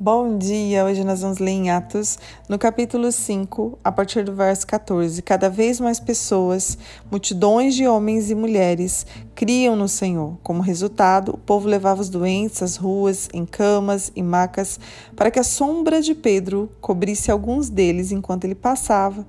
Bom dia! Hoje nós vamos ler em Atos, no capítulo 5, a partir do verso 14. Cada vez mais pessoas, multidões de homens e mulheres, criam no Senhor. Como resultado, o povo levava os doentes às ruas, em camas e macas, para que a sombra de Pedro cobrisse alguns deles enquanto ele passava.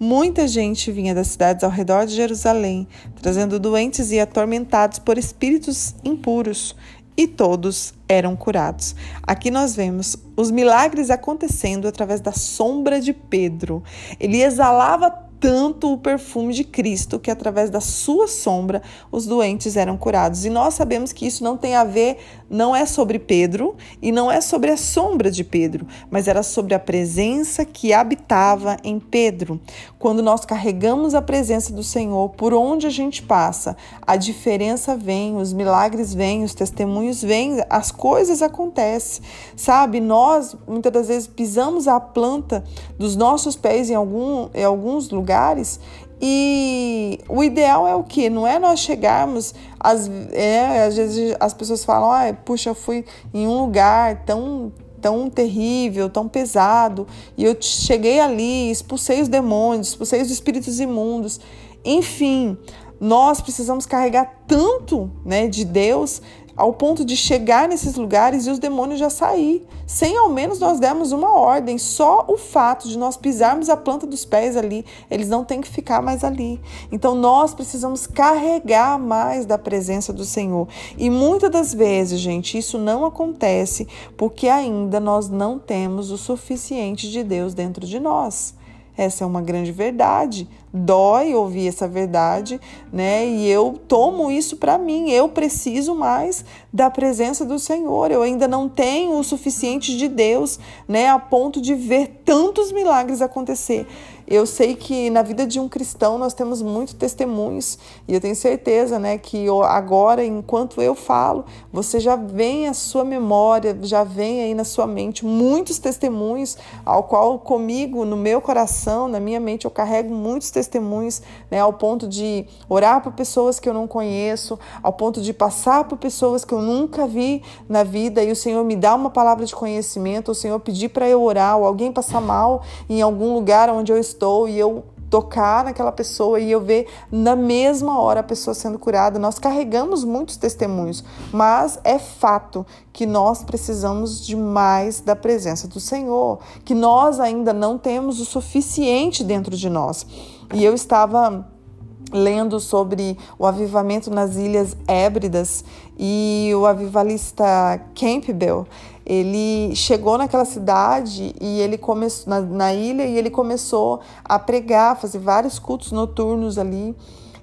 Muita gente vinha das cidades ao redor de Jerusalém, trazendo doentes e atormentados por espíritos impuros e todos eram curados. Aqui nós vemos os milagres acontecendo através da sombra de Pedro. Ele exalava tanto o perfume de Cristo que através da sua sombra os doentes eram curados. E nós sabemos que isso não tem a ver, não é sobre Pedro e não é sobre a sombra de Pedro, mas era sobre a presença que habitava em Pedro. Quando nós carregamos a presença do Senhor por onde a gente passa, a diferença vem, os milagres vêm, os testemunhos vêm, as coisas acontecem. Sabe, nós muitas das vezes pisamos a planta dos nossos pés em, algum, em alguns lugares lugares e o ideal é o que? Não é nós chegarmos, às, é, às vezes as pessoas falam, ah, puxa, eu fui em um lugar tão, tão terrível, tão pesado, e eu cheguei ali, expulsei os demônios, expulsei os espíritos imundos. Enfim, nós precisamos carregar tanto né, de Deus ao ponto de chegar nesses lugares e os demônios já sair, sem ao menos nós dermos uma ordem. Só o fato de nós pisarmos a planta dos pés ali, eles não têm que ficar mais ali. Então nós precisamos carregar mais da presença do Senhor. E muitas das vezes, gente, isso não acontece porque ainda nós não temos o suficiente de Deus dentro de nós. Essa é uma grande verdade. Dói ouvir essa verdade, né? E eu tomo isso para mim. Eu preciso mais da presença do Senhor. Eu ainda não tenho o suficiente de Deus, né, a ponto de ver tantos milagres acontecer. Eu sei que na vida de um cristão nós temos muitos testemunhos e eu tenho certeza, né, que agora, enquanto eu falo, você já vem à sua memória, já vem aí na sua mente muitos testemunhos, ao qual comigo, no meu coração, na minha mente, eu carrego muitos testemunhos, né, ao ponto de orar por pessoas que eu não conheço, ao ponto de passar por pessoas que eu nunca vi na vida e o Senhor me dá uma palavra de conhecimento, o Senhor pedir para eu orar, ou alguém passar mal em algum lugar onde eu estou estou e eu tocar naquela pessoa e eu ver na mesma hora a pessoa sendo curada. Nós carregamos muitos testemunhos, mas é fato que nós precisamos de mais da presença do Senhor, que nós ainda não temos o suficiente dentro de nós. E eu estava lendo sobre o avivamento nas Ilhas Hébridas e o avivalista Campbell, ele chegou naquela cidade e ele começou na, na ilha e ele começou a pregar, fazer vários cultos noturnos ali.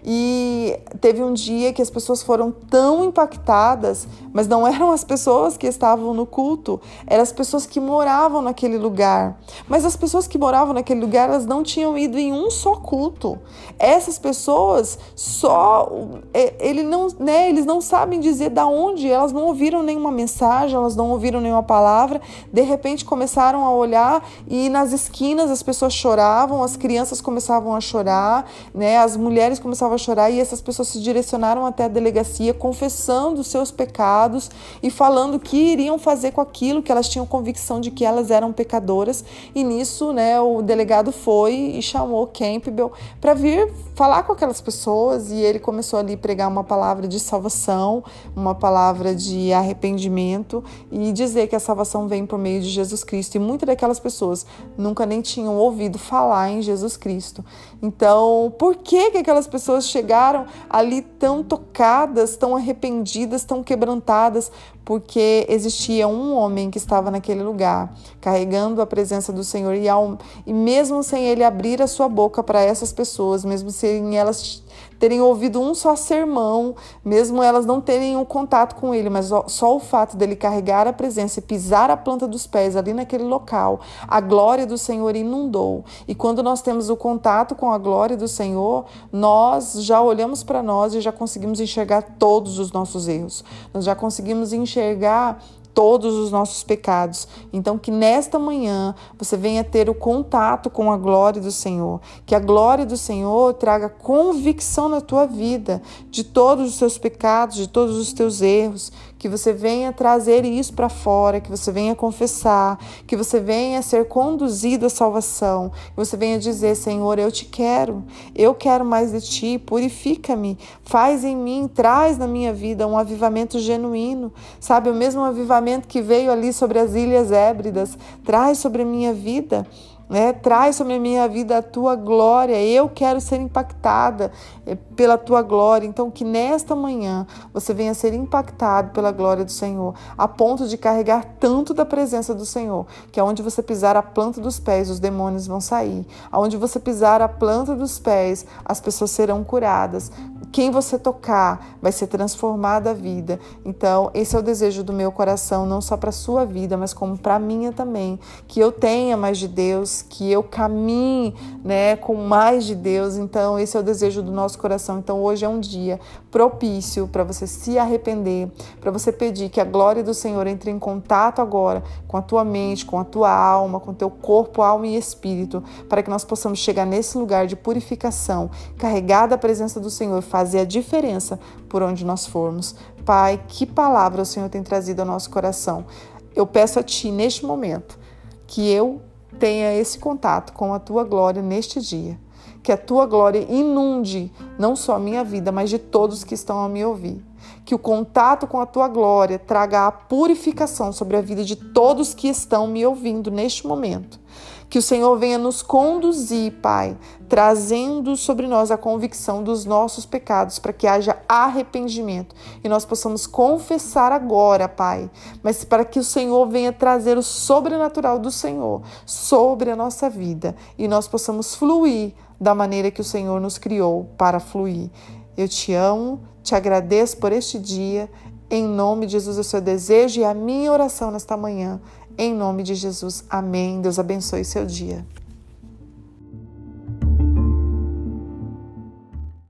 E teve um dia que as pessoas foram tão impactadas, mas não eram as pessoas que estavam no culto, eram as pessoas que moravam naquele lugar. Mas as pessoas que moravam naquele lugar, elas não tinham ido em um só culto. Essas pessoas só é, ele não, né, eles não sabem dizer da onde, elas não ouviram nenhuma mensagem, elas não ouviram nenhuma palavra. De repente começaram a olhar e nas esquinas as pessoas choravam, as crianças começavam a chorar, né? As mulheres começavam a chorar e essas pessoas se direcionaram até a delegacia confessando seus pecados e falando o que iriam fazer com aquilo que elas tinham convicção de que elas eram pecadoras. E nisso, né, o delegado foi e chamou Campbell para vir falar com aquelas pessoas e ele começou ali a pregar uma palavra de salvação, uma palavra de arrependimento e dizer que a salvação vem por meio de Jesus Cristo. E muitas daquelas pessoas nunca nem tinham ouvido falar em Jesus Cristo. Então, por que que aquelas pessoas pessoas chegaram ali tão tocadas, tão arrependidas, tão quebrantadas, porque existia um homem que estava naquele lugar, carregando a presença do Senhor, e, ao, e mesmo sem ele abrir a sua boca para essas pessoas, mesmo sem elas terem ouvido um só sermão, mesmo elas não terem um contato com ele, mas só o fato dele carregar a presença e pisar a planta dos pés ali naquele local, a glória do Senhor inundou. E quando nós temos o contato com a glória do Senhor, nós já olhamos para nós e já conseguimos enxergar todos os nossos erros. Nós já conseguimos enxergar todos os nossos pecados. Então, que nesta manhã você venha ter o contato com a glória do Senhor, que a glória do Senhor traga convicção na tua vida de todos os seus pecados, de todos os teus erros, que você venha trazer isso para fora, que você venha confessar, que você venha ser conduzido à salvação, que você venha dizer: Senhor, eu te quero, eu quero mais de ti, purifica-me, faz em mim, traz na minha vida um avivamento genuíno, sabe? O mesmo avivamento que veio ali sobre as Ilhas Hébridas, traz sobre a minha vida. Né? Traz sobre a minha vida a tua glória. Eu quero ser impactada eh, pela tua glória. Então, que nesta manhã você venha ser impactado pela glória do Senhor, a ponto de carregar tanto da presença do Senhor, que aonde você pisar a planta dos pés, os demônios vão sair. Aonde você pisar a planta dos pés, as pessoas serão curadas quem você tocar vai ser transformada a vida. Então, esse é o desejo do meu coração, não só para a sua vida, mas como para a minha também. Que eu tenha mais de Deus, que eu caminhe né, com mais de Deus. Então, esse é o desejo do nosso coração. Então, hoje é um dia propício para você se arrepender, para você pedir que a glória do Senhor entre em contato agora com a tua mente, com a tua alma, com o teu corpo, alma e espírito, para que nós possamos chegar nesse lugar de purificação, carregada da presença do Senhor, fazer fazer a diferença por onde nós formos. Pai, que palavra o Senhor tem trazido ao nosso coração. Eu peço a Ti neste momento que eu tenha esse contato com a Tua glória neste dia. Que a Tua glória inunde não só a minha vida, mas de todos que estão a me ouvir. Que o contato com a Tua glória traga a purificação sobre a vida de todos que estão me ouvindo neste momento que o Senhor venha nos conduzir, Pai, trazendo sobre nós a convicção dos nossos pecados, para que haja arrependimento e nós possamos confessar agora, Pai, mas para que o Senhor venha trazer o sobrenatural do Senhor sobre a nossa vida e nós possamos fluir da maneira que o Senhor nos criou para fluir. Eu te amo, te agradeço por este dia. Em nome de Jesus, o seu desejo e a minha oração nesta manhã em nome de Jesus. Amém. Deus abençoe seu dia.